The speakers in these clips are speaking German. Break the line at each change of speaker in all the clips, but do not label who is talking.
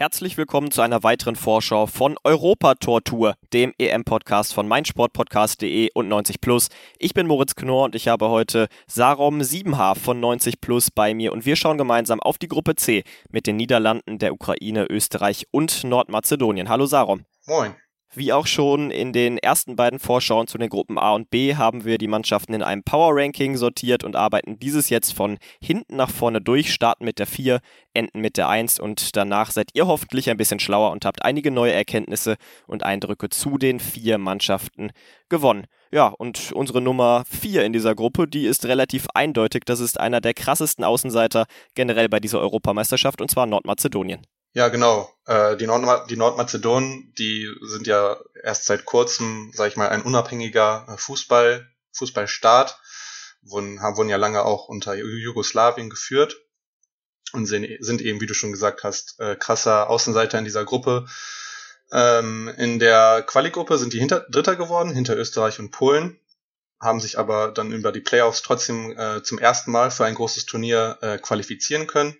Herzlich willkommen zu einer weiteren Vorschau von Europa Tor Tour, dem EM-Podcast von meinsportpodcast.de und 90 Plus. Ich bin Moritz Knorr und ich habe heute Sarom Siebenhaar von 90 Plus bei mir und wir schauen gemeinsam auf die Gruppe C mit den Niederlanden, der Ukraine, Österreich und Nordmazedonien. Hallo Sarom.
Moin.
Wie auch schon in den ersten beiden Vorschauen zu den Gruppen A und B haben wir die Mannschaften in einem Power Ranking sortiert und arbeiten dieses jetzt von hinten nach vorne durch, starten mit der 4, enden mit der 1 und danach seid ihr hoffentlich ein bisschen schlauer und habt einige neue Erkenntnisse und Eindrücke zu den vier Mannschaften gewonnen. Ja, und unsere Nummer 4 in dieser Gruppe, die ist relativ eindeutig. Das ist einer der krassesten Außenseiter generell bei dieser Europameisterschaft und zwar Nordmazedonien.
Ja, genau. Äh, die, Nordma die Nordmazedonen, die sind ja erst seit kurzem, sag ich mal, ein unabhängiger äh, Fußball, Fußballstaat, wurden, haben, wurden ja lange auch unter Jugoslawien geführt und sind, eben, wie du schon gesagt hast, äh, krasser Außenseiter in dieser Gruppe. Ähm, in der Quali-Gruppe sind die hinter, Dritter geworden, hinter Österreich und Polen, haben sich aber dann über die Playoffs trotzdem äh, zum ersten Mal für ein großes Turnier äh, qualifizieren können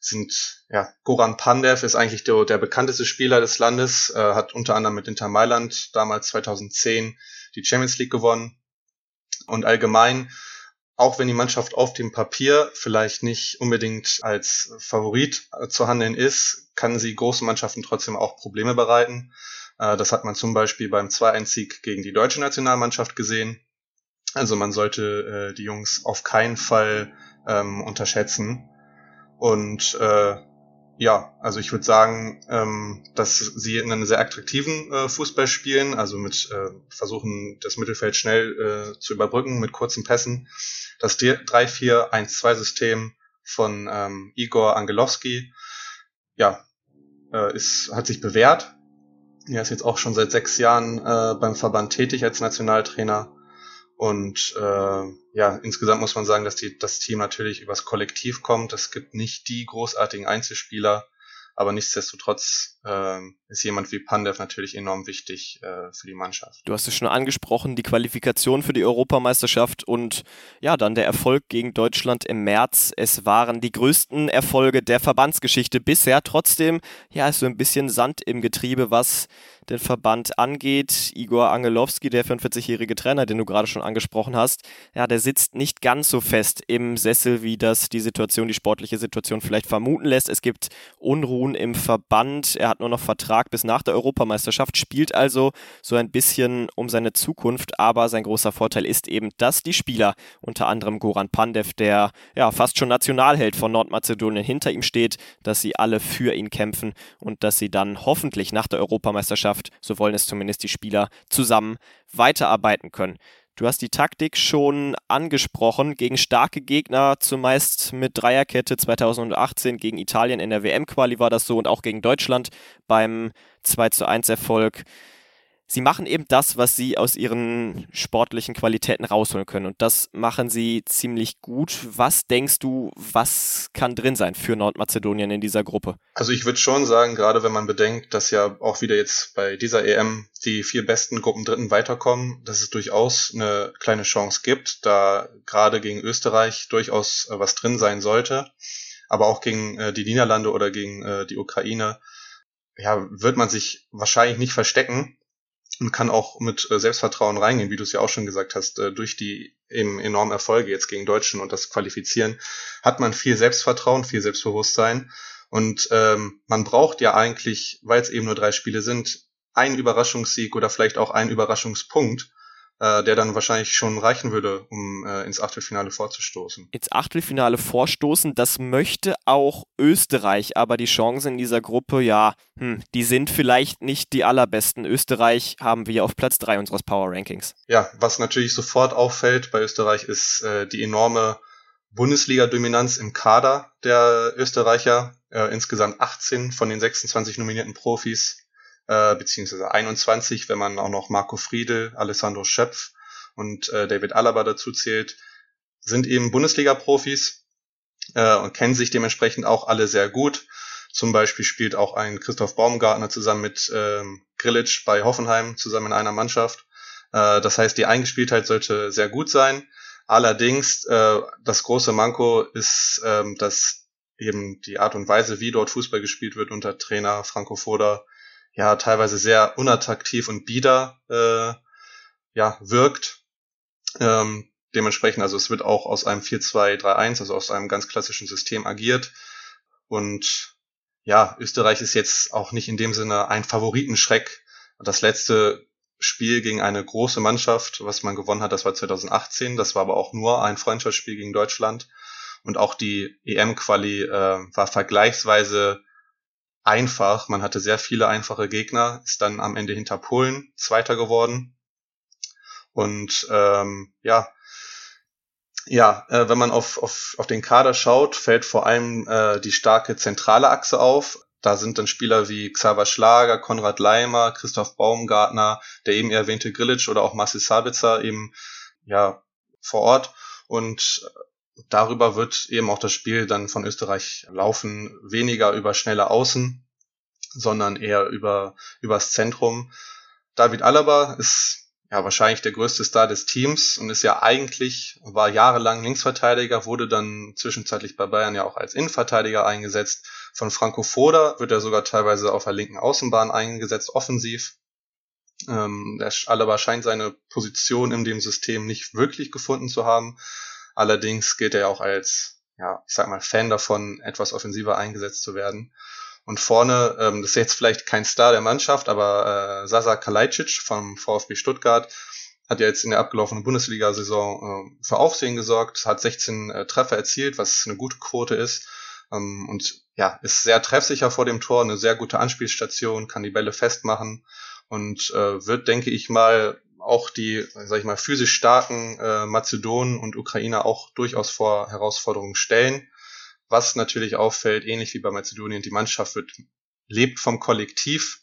sind, ja, Goran Pandev ist eigentlich der, der bekannteste Spieler des Landes, äh, hat unter anderem mit Inter Mailand damals 2010 die Champions League gewonnen. Und allgemein, auch wenn die Mannschaft auf dem Papier vielleicht nicht unbedingt als Favorit zu handeln ist, kann sie großen Mannschaften trotzdem auch Probleme bereiten. Äh, das hat man zum Beispiel beim 2-1-Sieg gegen die deutsche Nationalmannschaft gesehen. Also man sollte äh, die Jungs auf keinen Fall ähm, unterschätzen. Und äh, ja, also ich würde sagen, ähm, dass sie in einem sehr attraktiven äh, Fußball spielen, also mit äh, versuchen, das Mittelfeld schnell äh, zu überbrücken mit kurzen Pässen. Das 3-4-1-2-System von ähm, Igor Angelowski, ja, äh, ist, hat sich bewährt. Er ist jetzt auch schon seit sechs Jahren äh, beim Verband tätig als Nationaltrainer und äh, ja, insgesamt muss man sagen, dass die, das Team natürlich übers Kollektiv kommt. Es gibt nicht die großartigen Einzelspieler, aber nichtsdestotrotz äh, ist jemand wie Pandev natürlich enorm wichtig äh, für die Mannschaft.
Du hast es schon angesprochen, die Qualifikation für die Europameisterschaft und ja, dann der Erfolg gegen Deutschland im März. Es waren die größten Erfolge der Verbandsgeschichte bisher. Trotzdem, ja, ist so ein bisschen Sand im Getriebe, was den Verband angeht. Igor Angelowski, der 45-jährige Trainer, den du gerade schon angesprochen hast, ja, der sitzt nicht ganz so fest im Sessel, wie das die Situation, die sportliche Situation vielleicht vermuten lässt. Es gibt Unruhen im Verband. Er hat nur noch Vertrag bis nach der Europameisterschaft, spielt also so ein bisschen um seine Zukunft. Aber sein großer Vorteil ist eben, dass die Spieler, unter anderem Goran Pandev, der ja fast schon Nationalheld von Nordmazedonien hinter ihm steht, dass sie alle für ihn kämpfen und dass sie dann hoffentlich nach der Europameisterschaft Mannschaft, so wollen es zumindest die Spieler, zusammen weiterarbeiten können. Du hast die Taktik schon angesprochen. Gegen starke Gegner, zumeist mit Dreierkette 2018 gegen Italien in der WM-Quali war das so und auch gegen Deutschland beim 2 zu 1 Erfolg sie machen eben das, was sie aus ihren sportlichen Qualitäten rausholen können. Und das machen sie ziemlich gut. Was denkst du, was kann drin sein für Nordmazedonien in dieser Gruppe?
Also ich würde schon sagen, gerade wenn man bedenkt, dass ja auch wieder jetzt bei dieser EM die vier besten Gruppen Dritten weiterkommen, dass es durchaus eine kleine Chance gibt, da gerade gegen Österreich durchaus äh, was drin sein sollte. Aber auch gegen äh, die Niederlande oder gegen äh, die Ukraine ja, wird man sich wahrscheinlich nicht verstecken und kann auch mit äh, Selbstvertrauen reingehen, wie du es ja auch schon gesagt hast, äh, durch die eben enormen Erfolge jetzt gegen Deutschen und das Qualifizieren hat man viel Selbstvertrauen, viel Selbstbewusstsein. Und ähm, man braucht ja eigentlich, weil es eben nur drei Spiele sind, einen Überraschungssieg oder vielleicht auch einen Überraschungspunkt, äh, der dann wahrscheinlich schon reichen würde, um äh, ins Achtelfinale vorzustoßen.
Ins Achtelfinale vorstoßen, das möchte auch Österreich, aber die Chancen in dieser Gruppe, ja, hm, die sind vielleicht nicht die allerbesten. Österreich haben wir auf Platz 3 unseres Power Rankings.
Ja, was natürlich sofort auffällt bei Österreich ist äh, die enorme Bundesliga-Dominanz im Kader der Österreicher. Äh, insgesamt 18 von den 26 nominierten Profis äh, beziehungsweise 21, wenn man auch noch Marco Friedel, Alessandro Schöpf und äh, David Alaba dazu zählt, sind eben Bundesliga-Profis äh, und kennen sich dementsprechend auch alle sehr gut. Zum Beispiel spielt auch ein Christoph Baumgartner zusammen mit ähm, Grillitsch bei Hoffenheim zusammen in einer Mannschaft. Äh, das heißt, die Eingespieltheit sollte sehr gut sein. Allerdings, äh, das große Manko ist, ähm, dass eben die Art und Weise, wie dort Fußball gespielt wird unter Trainer Franco Foda, ja teilweise sehr unattraktiv und bieder äh, ja, wirkt. Ähm, dementsprechend, also es wird auch aus einem 4-2-3-1, also aus einem ganz klassischen System agiert. Und ja, Österreich ist jetzt auch nicht in dem Sinne ein Favoritenschreck. Das letzte Spiel gegen eine große Mannschaft, was man gewonnen hat, das war 2018. Das war aber auch nur ein Freundschaftsspiel gegen Deutschland. Und auch die EM-Quali äh, war vergleichsweise einfach. Man hatte sehr viele einfache Gegner, ist dann am Ende hinter Polen Zweiter geworden. Und ähm, ja, ja, äh, wenn man auf, auf, auf den Kader schaut, fällt vor allem äh, die starke zentrale Achse auf. Da sind dann Spieler wie Xaver Schlager, Konrad Leimer, Christoph Baumgartner, der eben erwähnte Grilic oder auch Marcel Sabitzer eben ja vor Ort. Und darüber wird eben auch das Spiel dann von Österreich laufen, weniger über schnelle Außen, sondern eher über übers Zentrum. David Alaba ist ja, wahrscheinlich der größte Star des Teams und ist ja eigentlich, war jahrelang Linksverteidiger, wurde dann zwischenzeitlich bei Bayern ja auch als Innenverteidiger eingesetzt. Von Franco Foda wird er sogar teilweise auf der linken Außenbahn eingesetzt, offensiv. Ähm, der Alaba scheint seine Position in dem System nicht wirklich gefunden zu haben. Allerdings gilt er auch als, ja, ich sag mal, Fan davon, etwas offensiver eingesetzt zu werden. Und vorne, ähm, das ist jetzt vielleicht kein Star der Mannschaft, aber äh, Sasa Kalajdzic vom VfB Stuttgart hat ja jetzt in der abgelaufenen Bundesliga-Saison äh, für Aufsehen gesorgt, hat 16 äh, Treffer erzielt, was eine gute Quote ist. Ähm, und ja, ist sehr treffsicher vor dem Tor, eine sehr gute Anspielstation, kann die Bälle festmachen und äh, wird, denke ich mal, auch die, sag ich mal, physisch starken äh, Mazedonen und Ukrainer auch durchaus vor Herausforderungen stellen. Was natürlich auffällt, ähnlich wie bei Mazedonien, die Mannschaft wird, lebt vom Kollektiv,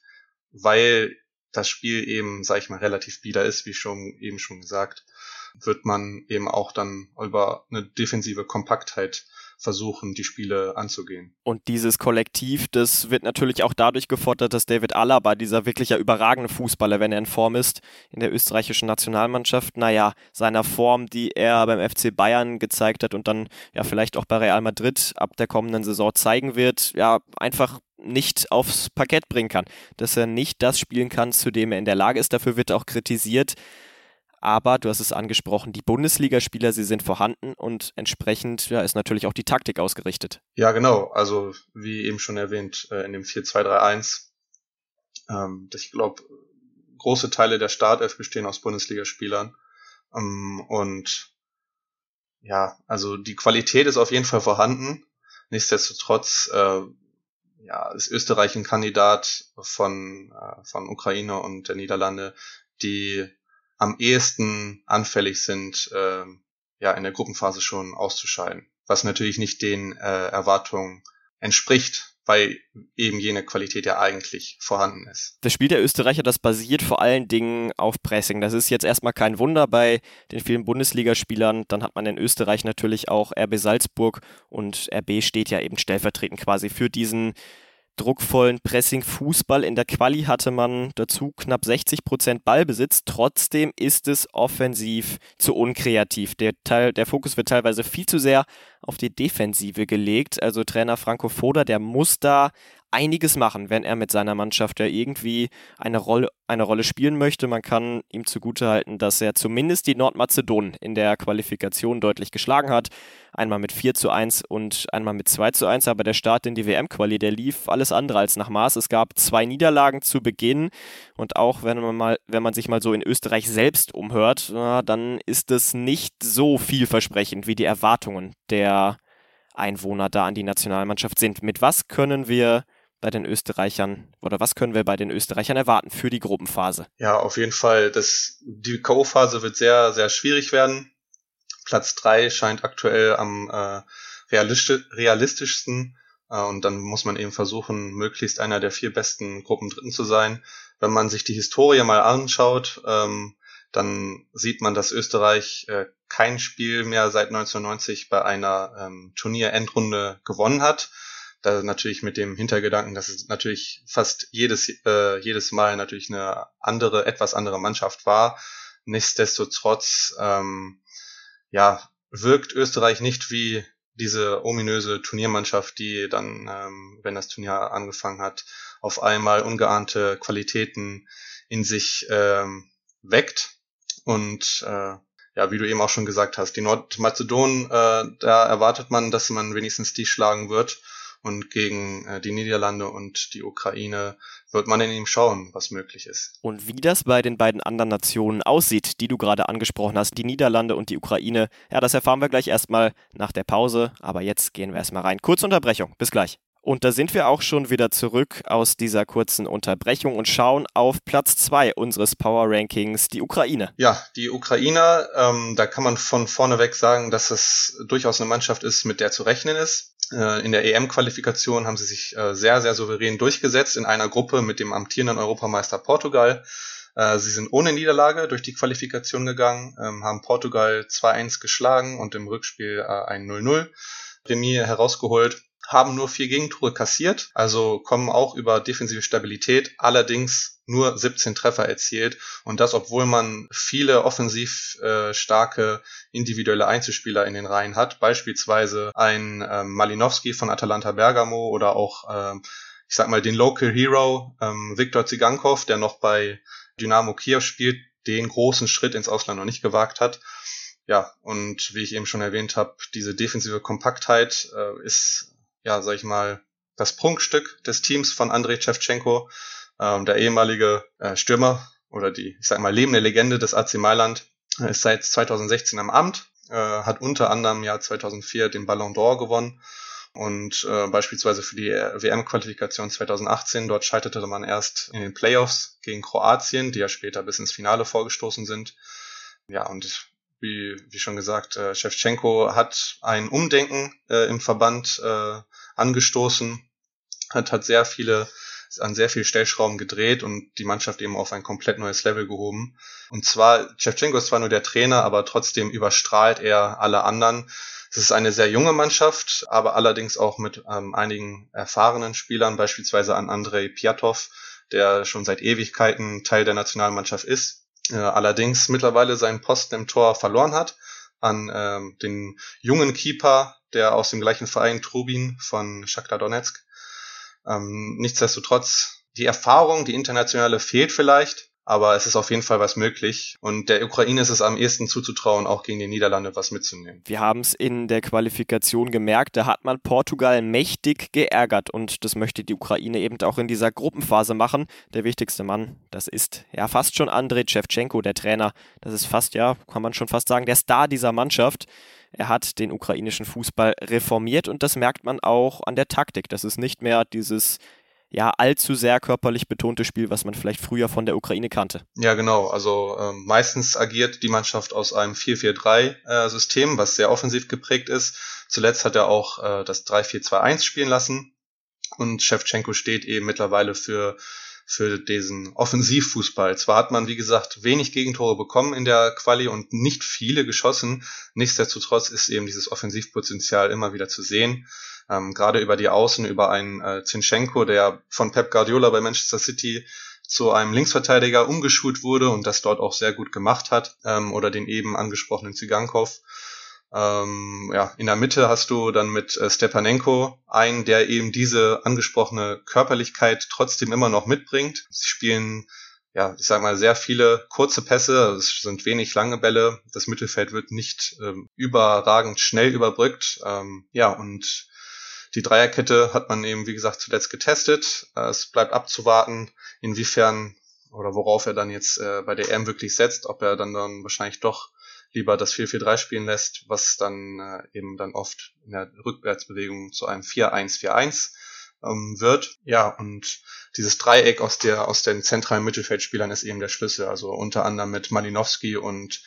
weil das Spiel eben, sag ich mal, relativ bieder ist, wie schon eben schon gesagt, wird man eben auch dann über eine defensive Kompaktheit versuchen, die Spiele anzugehen.
Und dieses Kollektiv, das wird natürlich auch dadurch gefordert, dass David Alaba, dieser wirklich ja überragende Fußballer, wenn er in Form ist, in der österreichischen Nationalmannschaft, naja, seiner Form, die er beim FC Bayern gezeigt hat und dann ja vielleicht auch bei Real Madrid ab der kommenden Saison zeigen wird, ja, einfach nicht aufs Parkett bringen kann, dass er nicht das spielen kann, zu dem er in der Lage ist. Dafür wird auch kritisiert. Aber du hast es angesprochen, die Bundesligaspieler, sie sind vorhanden und entsprechend ja, ist natürlich auch die Taktik ausgerichtet.
Ja, genau. Also wie eben schon erwähnt, äh, in dem 4-2-3-1. Ähm, ich glaube, große Teile der Startelf bestehen aus Bundesligaspielern. Ähm, und ja, also die Qualität ist auf jeden Fall vorhanden. Nichtsdestotrotz äh, ja, ist Österreich ein Kandidat von, äh, von Ukraine und der Niederlande, die am ehesten anfällig sind, äh, ja in der Gruppenphase schon auszuscheiden, was natürlich nicht den äh, Erwartungen entspricht, weil eben jene Qualität ja eigentlich vorhanden ist.
Das Spiel der Österreicher, das basiert vor allen Dingen auf Pressing. Das ist jetzt erstmal kein Wunder bei den vielen Bundesligaspielern. Dann hat man in Österreich natürlich auch RB Salzburg und RB steht ja eben stellvertretend quasi für diesen druckvollen Pressing-Fußball. In der Quali hatte man dazu knapp 60% Ballbesitz. Trotzdem ist es offensiv zu unkreativ. Der, Teil, der Fokus wird teilweise viel zu sehr auf die Defensive gelegt. Also Trainer Franco Foda, der muss da einiges machen, wenn er mit seiner Mannschaft ja irgendwie eine Rolle, eine Rolle spielen möchte. Man kann ihm zugutehalten, dass er zumindest die Nordmazedonen in der Qualifikation deutlich geschlagen hat. Einmal mit 4 zu 1 und einmal mit 2 zu 1, aber der Start in die WM-Quali, der lief alles andere als nach Maß. Es gab zwei Niederlagen zu Beginn und auch wenn man mal, wenn man sich mal so in Österreich selbst umhört, na, dann ist es nicht so vielversprechend wie die Erwartungen der Einwohner da an die Nationalmannschaft sind. Mit was können wir bei den Österreichern oder was können wir bei den Österreichern erwarten für die Gruppenphase?
Ja, auf jeden Fall. Das, die K.O.-Phase wird sehr, sehr schwierig werden. Platz drei scheint aktuell am äh, realistisch, realistischsten. Äh, und dann muss man eben versuchen, möglichst einer der vier besten Gruppendritten zu sein. Wenn man sich die Historie mal anschaut, ähm, dann sieht man, dass Österreich äh, kein Spiel mehr seit 1990 bei einer ähm, Turnierendrunde gewonnen hat. Da natürlich mit dem Hintergedanken, dass es natürlich fast jedes, äh, jedes Mal natürlich eine andere, etwas andere Mannschaft war. Nichtsdestotrotz, ähm, ja, wirkt Österreich nicht wie diese ominöse Turniermannschaft, die dann, ähm, wenn das Turnier angefangen hat, auf einmal ungeahnte Qualitäten in sich ähm, weckt. Und äh, ja, wie du eben auch schon gesagt hast, die Nordmazedonen, äh, da erwartet man, dass man wenigstens die schlagen wird. Und gegen äh, die Niederlande und die Ukraine wird man in ihm schauen, was möglich ist.
Und wie das bei den beiden anderen Nationen aussieht, die du gerade angesprochen hast, die Niederlande und die Ukraine, ja, das erfahren wir gleich erstmal nach der Pause. Aber jetzt gehen wir erstmal rein. Kurze Unterbrechung. Bis gleich. Und da sind wir auch schon wieder zurück aus dieser kurzen Unterbrechung und schauen auf Platz zwei unseres Power Rankings, die Ukraine.
Ja, die Ukrainer, ähm, da kann man von vorneweg sagen, dass es durchaus eine Mannschaft ist, mit der zu rechnen ist. Äh, in der EM-Qualifikation haben sie sich äh, sehr, sehr souverän durchgesetzt in einer Gruppe mit dem amtierenden Europameister Portugal. Äh, sie sind ohne Niederlage durch die Qualifikation gegangen, ähm, haben Portugal 2-1 geschlagen und im Rückspiel ein 0-0 Remis herausgeholt haben nur vier Gegentore kassiert, also kommen auch über defensive Stabilität, allerdings nur 17 Treffer erzielt und das, obwohl man viele offensiv äh, starke individuelle Einzelspieler in den Reihen hat, beispielsweise ein ähm, Malinowski von Atalanta Bergamo oder auch, ähm, ich sag mal, den Local Hero ähm, Viktor Zigankov, der noch bei Dynamo Kiew spielt, den großen Schritt ins Ausland noch nicht gewagt hat. Ja, und wie ich eben schon erwähnt habe, diese defensive Kompaktheit äh, ist ja, sag ich mal, das Prunkstück des Teams von Andrei Shevchenko, ähm, der ehemalige äh, Stürmer oder die, ich sag mal, lebende Legende des AC Mailand, äh, ist seit 2016 am Amt, äh, hat unter anderem im Jahr 2004 den Ballon d'Or gewonnen und äh, beispielsweise für die WM-Qualifikation 2018, dort scheiterte man erst in den Playoffs gegen Kroatien, die ja später bis ins Finale vorgestoßen sind. Ja, und wie, wie schon gesagt, äh, Shevchenko hat ein Umdenken äh, im Verband äh, angestoßen, hat, hat sehr viele an sehr viel Stellschrauben gedreht und die Mannschaft eben auf ein komplett neues Level gehoben. Und zwar, Shevchenko ist zwar nur der Trainer, aber trotzdem überstrahlt er alle anderen. Es ist eine sehr junge Mannschaft, aber allerdings auch mit ähm, einigen erfahrenen Spielern, beispielsweise an Andrei Piatov, der schon seit Ewigkeiten Teil der Nationalmannschaft ist äh, allerdings mittlerweile seinen Posten im Tor verloren hat an ähm, den jungen Keeper, der aus dem gleichen Verein Trubin von Shakhtar Donetsk. Ähm, nichtsdestotrotz, die Erfahrung, die internationale fehlt vielleicht, aber es ist auf jeden Fall was möglich. Und der Ukraine ist es am ehesten zuzutrauen, auch gegen die Niederlande was mitzunehmen.
Wir haben es in der Qualifikation gemerkt, da hat man Portugal mächtig geärgert und das möchte die Ukraine eben auch in dieser Gruppenphase machen. Der wichtigste Mann, das ist ja fast schon Andrei Shevchenko, der Trainer. Das ist fast, ja, kann man schon fast sagen, der Star dieser Mannschaft. Er hat den ukrainischen Fußball reformiert und das merkt man auch an der Taktik. Das ist nicht mehr dieses ja allzu sehr körperlich betonte Spiel, was man vielleicht früher von der Ukraine kannte.
Ja, genau. Also äh, meistens agiert die Mannschaft aus einem 4-4-3-System, äh, was sehr offensiv geprägt ist. Zuletzt hat er auch äh, das 3-4-2-1 spielen lassen. Und Shevchenko steht eben mittlerweile für für diesen Offensivfußball. Zwar hat man, wie gesagt, wenig Gegentore bekommen in der Quali und nicht viele geschossen. Nichtsdestotrotz ist eben dieses Offensivpotenzial immer wieder zu sehen ähm, gerade über die Außen, über einen äh, Zinchenko, der von Pep Guardiola bei Manchester City zu einem Linksverteidiger umgeschult wurde und das dort auch sehr gut gemacht hat, ähm, oder den eben angesprochenen Zigankov. Ähm, ja, in der Mitte hast du dann mit äh, Stepanenko einen, der eben diese angesprochene Körperlichkeit trotzdem immer noch mitbringt. Sie spielen ja, ich sag mal, sehr viele kurze Pässe, es sind wenig lange Bälle, das Mittelfeld wird nicht ähm, überragend schnell überbrückt. Ähm, ja, und die Dreierkette hat man eben, wie gesagt, zuletzt getestet. Äh, es bleibt abzuwarten, inwiefern oder worauf er dann jetzt äh, bei der EM wirklich setzt, ob er dann dann wahrscheinlich doch lieber das 4-4-3 spielen lässt, was dann äh, eben dann oft in der Rückwärtsbewegung zu einem 4-1-4-1 ähm, wird. Ja, und dieses Dreieck aus der aus den zentralen Mittelfeldspielern ist eben der Schlüssel. Also unter anderem mit Malinowski und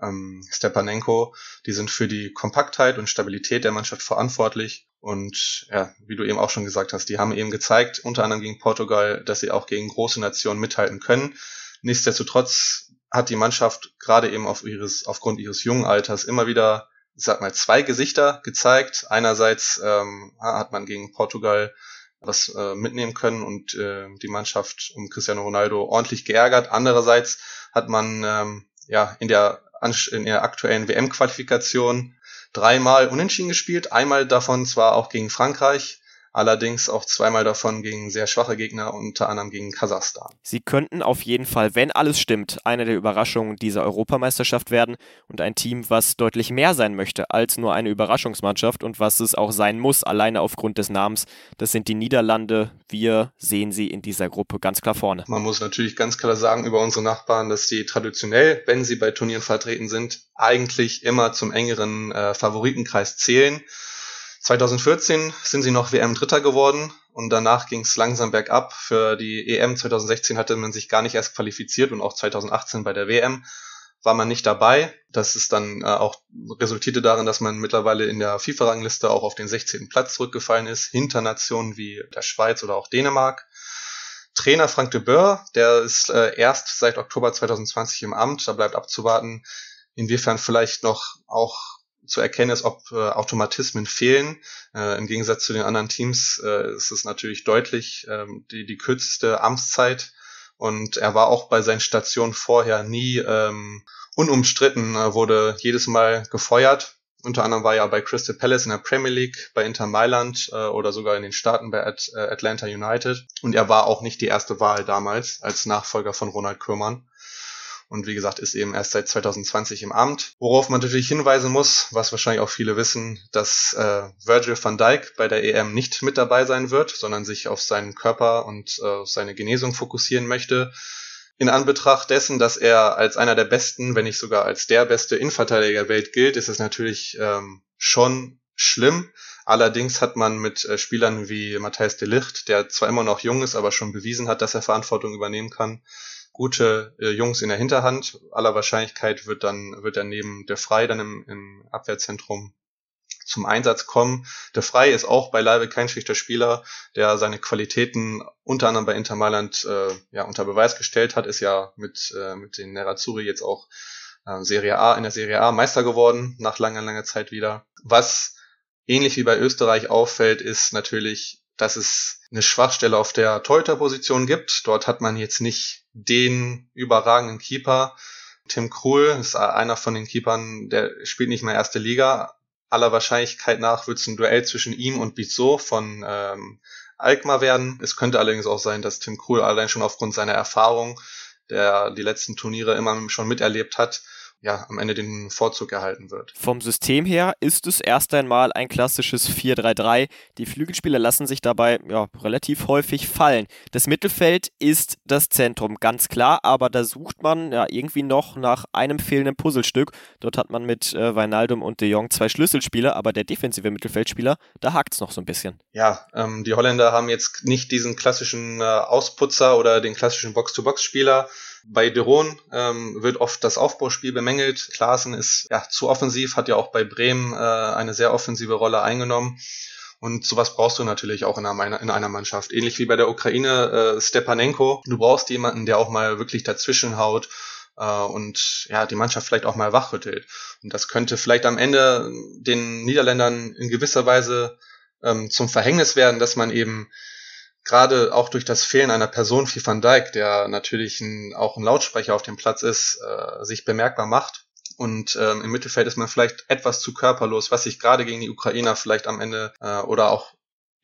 ähm, Stepanenko, die sind für die Kompaktheit und Stabilität der Mannschaft verantwortlich. Und ja, wie du eben auch schon gesagt hast, die haben eben gezeigt, unter anderem gegen Portugal, dass sie auch gegen große Nationen mithalten können. Nichtsdestotrotz hat die Mannschaft gerade eben auf ihres, aufgrund ihres jungen Alters immer wieder ich sag mal, zwei Gesichter gezeigt. Einerseits ähm, hat man gegen Portugal was äh, mitnehmen können und äh, die Mannschaft um Cristiano Ronaldo ordentlich geärgert. Andererseits hat man ähm, ja in der, in der aktuellen WM-Qualifikation dreimal unentschieden gespielt, einmal davon zwar auch gegen Frankreich, allerdings auch zweimal davon gegen sehr schwache Gegner, unter anderem gegen Kasachstan.
Sie könnten auf jeden Fall, wenn alles stimmt, eine der Überraschungen dieser Europameisterschaft werden und ein Team, was deutlich mehr sein möchte als nur eine Überraschungsmannschaft und was es auch sein muss, alleine aufgrund des Namens. Das sind die Niederlande. Wir sehen sie in dieser Gruppe ganz klar vorne.
Man muss natürlich ganz klar sagen über unsere Nachbarn, dass die traditionell, wenn sie bei Turnieren vertreten sind, eigentlich immer zum engeren äh, Favoritenkreis zählen. 2014 sind sie noch WM-Dritter geworden und danach ging es langsam bergab. Für die EM 2016 hatte man sich gar nicht erst qualifiziert und auch 2018 bei der WM war man nicht dabei. Das ist dann äh, auch resultierte darin, dass man mittlerweile in der FIFA-Rangliste auch auf den 16. Platz zurückgefallen ist, hinter Nationen wie der Schweiz oder auch Dänemark. Trainer Frank de Boer, der ist äh, erst seit Oktober 2020 im Amt. Da bleibt abzuwarten, inwiefern vielleicht noch auch zu erkennen ist, ob äh, Automatismen fehlen. Äh, Im Gegensatz zu den anderen Teams äh, ist es natürlich deutlich ähm, die, die kürzeste Amtszeit. Und er war auch bei seinen Stationen vorher nie ähm, unumstritten, äh, wurde jedes Mal gefeuert. Unter anderem war er bei Crystal Palace in der Premier League, bei Inter Mailand äh, oder sogar in den Staaten bei At äh, Atlanta United. Und er war auch nicht die erste Wahl damals als Nachfolger von Ronald Koeman und wie gesagt ist eben erst seit 2020 im Amt. Worauf man natürlich hinweisen muss, was wahrscheinlich auch viele wissen, dass äh, Virgil van Dijk bei der EM nicht mit dabei sein wird, sondern sich auf seinen Körper und äh, seine Genesung fokussieren möchte. In Anbetracht dessen, dass er als einer der besten, wenn nicht sogar als der beste Innenverteidiger der Welt gilt, ist es natürlich ähm, schon schlimm. Allerdings hat man mit äh, Spielern wie Matthijs de Licht, der zwar immer noch jung ist, aber schon bewiesen hat, dass er Verantwortung übernehmen kann, gute äh, Jungs in der Hinterhand. Aller Wahrscheinlichkeit wird dann, wird dann neben der Frei dann im, im Abwehrzentrum zum Einsatz kommen. Der Frei ist auch beileibe kein schlechter Spieler, der seine Qualitäten unter anderem bei Inter Mailand äh, ja, unter Beweis gestellt hat, ist ja mit, äh, mit den Nerazzurri jetzt auch äh, Serie A in der Serie A Meister geworden, nach langer, langer Zeit wieder. Was ähnlich wie bei Österreich auffällt, ist natürlich, dass es eine Schwachstelle auf der Torhüterposition gibt. Dort hat man jetzt nicht den überragenden Keeper. Tim Krul ist einer von den Keepern, der spielt nicht mehr erste Liga. Aller Wahrscheinlichkeit nach wird es ein Duell zwischen ihm und Bizot von ähm, Alkmaar werden. Es könnte allerdings auch sein, dass Tim Krul allein schon aufgrund seiner Erfahrung, der die letzten Turniere immer schon miterlebt hat, ja, am Ende den Vorzug erhalten wird.
Vom System her ist es erst einmal ein klassisches 4-3-3. Die Flügelspieler lassen sich dabei ja, relativ häufig fallen. Das Mittelfeld ist das Zentrum, ganz klar, aber da sucht man ja irgendwie noch nach einem fehlenden Puzzlestück. Dort hat man mit äh, Weinaldum und De Jong zwei Schlüsselspieler, aber der defensive Mittelfeldspieler, da hakt es noch so ein bisschen.
Ja, ähm, die Holländer haben jetzt nicht diesen klassischen äh, Ausputzer oder den klassischen Box-to-Box-Spieler, bei Deron ähm, wird oft das Aufbauspiel bemängelt. Klaassen ist ja zu offensiv, hat ja auch bei Bremen äh, eine sehr offensive Rolle eingenommen. Und sowas brauchst du natürlich auch in einer, in einer Mannschaft. Ähnlich wie bei der Ukraine äh, Stepanenko. Du brauchst jemanden, der auch mal wirklich dazwischen haut äh, und ja, die Mannschaft vielleicht auch mal wachrüttelt. Und das könnte vielleicht am Ende den Niederländern in gewisser Weise ähm, zum Verhängnis werden, dass man eben gerade auch durch das Fehlen einer Person wie Van Dijk, der natürlich ein, auch ein Lautsprecher auf dem Platz ist, äh, sich bemerkbar macht. Und ähm, im Mittelfeld ist man vielleicht etwas zu körperlos, was sich gerade gegen die Ukrainer vielleicht am Ende äh, oder auch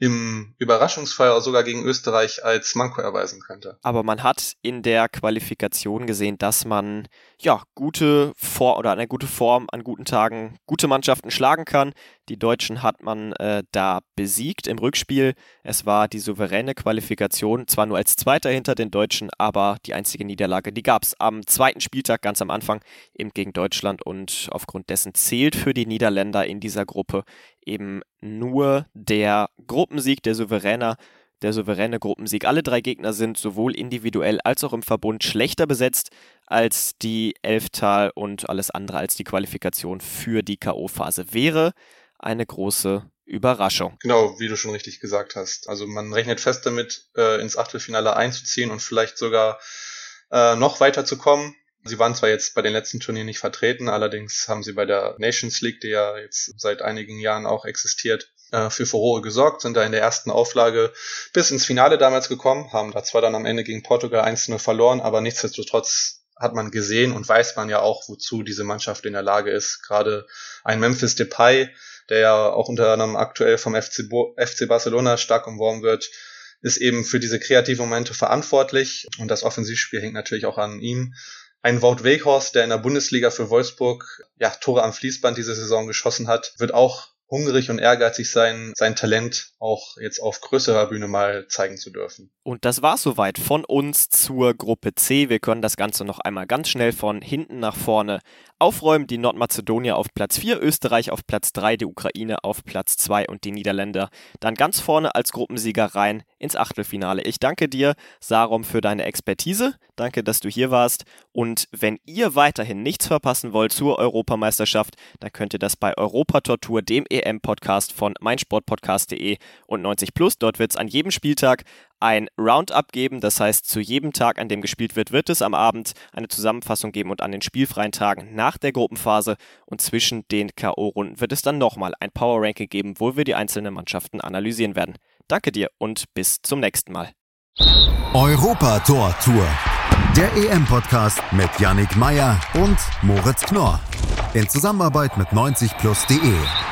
im Überraschungsfall sogar gegen Österreich als Manko erweisen könnte.
Aber man hat in der Qualifikation gesehen, dass man ja gute Vor oder eine gute Form an guten Tagen gute Mannschaften schlagen kann. Die Deutschen hat man äh, da besiegt im Rückspiel. Es war die souveräne Qualifikation, zwar nur als Zweiter hinter den Deutschen, aber die einzige Niederlage, die gab es am zweiten Spieltag ganz am Anfang eben gegen Deutschland und aufgrund dessen zählt für die Niederländer in dieser Gruppe eben nur der Gruppensieg, der souveräner der souveräne Gruppensieg. Alle drei Gegner sind sowohl individuell als auch im Verbund schlechter besetzt als die Elftal und alles andere als die Qualifikation für die K.O.-Phase. Wäre eine große Überraschung.
Genau, wie du schon richtig gesagt hast. Also man rechnet fest damit, äh, ins Achtelfinale einzuziehen und vielleicht sogar äh, noch weiter zu kommen. Sie waren zwar jetzt bei den letzten Turnieren nicht vertreten, allerdings haben sie bei der Nations League, die ja jetzt seit einigen Jahren auch existiert, äh, für Furore gesorgt, sind da in der ersten Auflage bis ins Finale damals gekommen, haben da zwar dann am Ende gegen Portugal 1-0 verloren, aber nichtsdestotrotz hat man gesehen und weiß man ja auch, wozu diese Mannschaft in der Lage ist. Gerade ein Memphis Depay, der ja auch unter anderem aktuell vom FC, Bo FC Barcelona stark umworben wird, ist eben für diese kreativen Momente verantwortlich und das Offensivspiel hängt natürlich auch an ihm. Ein Wout Weghorst, der in der Bundesliga für Wolfsburg ja, Tore am Fließband diese Saison geschossen hat, wird auch hungrig und ehrgeizig sein, sein Talent auch jetzt auf größerer Bühne mal zeigen zu dürfen.
Und das war soweit von uns zur Gruppe C. Wir können das Ganze noch einmal ganz schnell von hinten nach vorne aufräumen. Die Nordmazedonier auf Platz 4, Österreich auf Platz 3, die Ukraine auf Platz 2 und die Niederländer dann ganz vorne als Gruppensieger rein ins Achtelfinale. Ich danke dir, Sarom, für deine Expertise. Danke, dass du hier warst. Und wenn ihr weiterhin nichts verpassen wollt zur Europameisterschaft, dann könnt ihr das bei Europa Tortur, dem EM-Podcast von meinsportpodcast.de und 90 Plus. Dort wird es an jedem Spieltag ein Roundup geben. Das heißt, zu jedem Tag, an dem gespielt wird, wird es am Abend eine Zusammenfassung geben und an den spielfreien Tagen nach der Gruppenphase und zwischen den K.O.-Runden wird es dann nochmal ein Power Ranking geben, wo wir die einzelnen Mannschaften analysieren werden. Danke dir und bis zum nächsten Mal.
Europa Tor Tour. Der EM-Podcast mit Yannick Meyer und Moritz Knorr. In Zusammenarbeit mit 90plus.de.